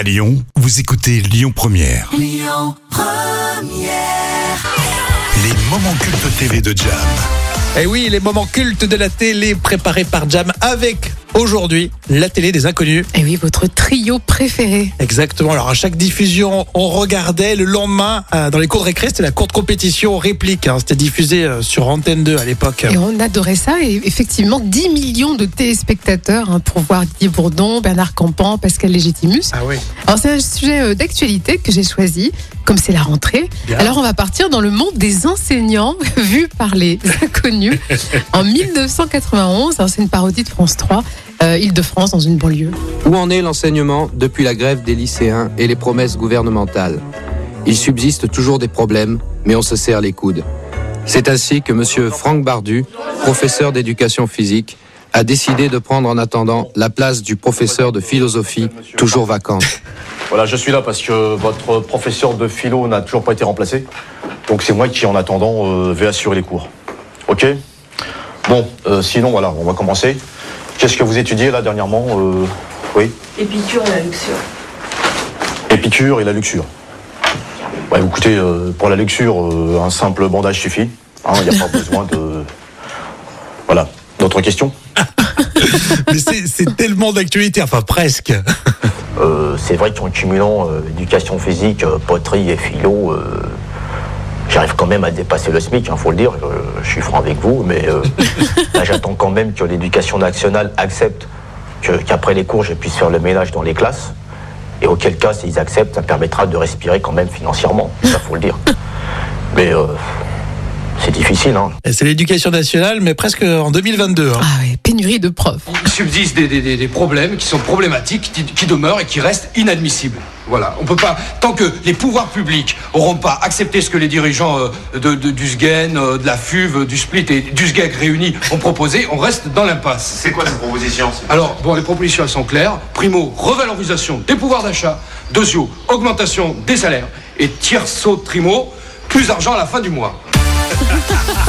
À Lyon, vous écoutez Lyon Première. Les moments cultes TV de Jam. Et Eh oui, les moments cultes de la télé préparés par Jam avec aujourd'hui la télé des inconnus. Et oui, votre trio préféré. Exactement. Alors à chaque diffusion, on regardait le lendemain euh, dans les cours de récré, c'était la courte compétition réplique. hein. C'était diffusé euh, sur Antenne 2 à l'époque. Et on adorait ça. Et effectivement, 10 millions de téléspectateurs hein, pour voir Didier Bourdon, Bernard Campan, Pascal Légitimus. Ah oui. Alors, c'est un sujet euh, d'actualité que j'ai choisi, comme c'est la rentrée. Bien. Alors, on va partir dans le monde des enseignants, vu par les inconnus. en 1991, alors, c'est une parodie de France 3, euh, Île-de-France, dans une banlieue. Où en est l'enseignement depuis la grève des lycéens et les promesses gouvernementales? Il subsiste toujours des problèmes, mais on se serre les coudes. C'est ainsi que M. Franck Bardu, professeur d'éducation physique, a décidé de prendre en attendant la place du professeur de philosophie, toujours vacante. Voilà, je suis là parce que votre professeur de philo n'a toujours pas été remplacé. Donc c'est moi qui, en attendant, euh, vais assurer les cours. Ok? Bon, euh, sinon, voilà, on va commencer. Qu'est-ce que vous étudiez là dernièrement euh, Oui Épicure et la luxure. Épicure et la luxure. Ouais, écoutez, euh, pour la luxure, euh, un simple bandage suffit. Hein, Il n'y a pas besoin de. Voilà. D'autres questions? Mais c'est tellement d'actualité, enfin presque. Euh, c'est vrai qu'en cumulant euh, éducation physique, euh, poterie et philo, euh, j'arrive quand même à dépasser le SMIC, il faut le dire. Euh, je suis franc avec vous, mais euh, là, j'attends même que l'éducation nationale accepte qu'après les cours, je puisse faire le ménage dans les classes. Et auquel cas, s'ils acceptent, ça me permettra de respirer quand même financièrement. Ça, faut le dire. Mais euh, difficile, hein. C'est l'éducation nationale, mais presque en 2022. hein. Ah oui, pénurie de profs. Il subsiste des, des- des- des problèmes qui sont problématiques, qui, qui demeurent et qui restent inadmissibles. Voilà, on peut pas, tant que les pouvoirs publics auront pas accepté ce que les dirigeants euh, de, de- du SGEN, euh, de la FUV, du SPLIT et du SGEG réunis ont proposé, on reste dans l'impasse. C'est quoi cette proposition Alors, bon, les propositions, elles sont claires. Primo, revalorisation des pouvoirs d'achat. Deuxio, augmentation des salaires. Et tierceau, trimo, plus d'argent à la fin du mois.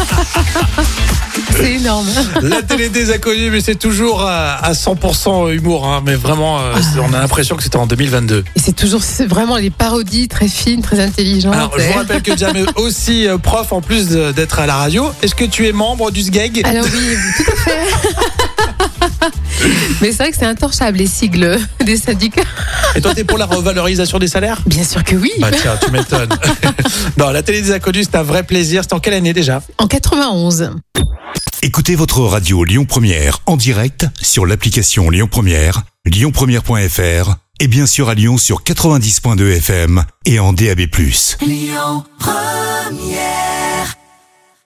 C'est énorme. La télé des inconnus, mais c'est toujours à, à 100% humour. hein. mais vraiment, euh, c'est- on a l'impression que c'était en 2022. Et c'est toujours vraiment les parodies très fines, très intelligentes. Alors, je vous rappelle que Jam est aussi euh, prof en plus d'être à la radio. Est-ce que tu es membre du SGEG? Alors oui, tout à fait. Mais c'est vrai que c'est intorchable, les sigles des syndicats. Et toi, t'es pour la revalorisation des salaires? Bien sûr que oui. Bah tiens, tu m'étonnes. non, la télé des inconnus, c'est un vrai plaisir. C'était en quelle année déjà? En 91. Écoutez votre radio Lyon Première en direct sur l'application Lyon Première, lyonpremière.fr et bien sûr à Lyon sur 90.2 FM et en DAB+.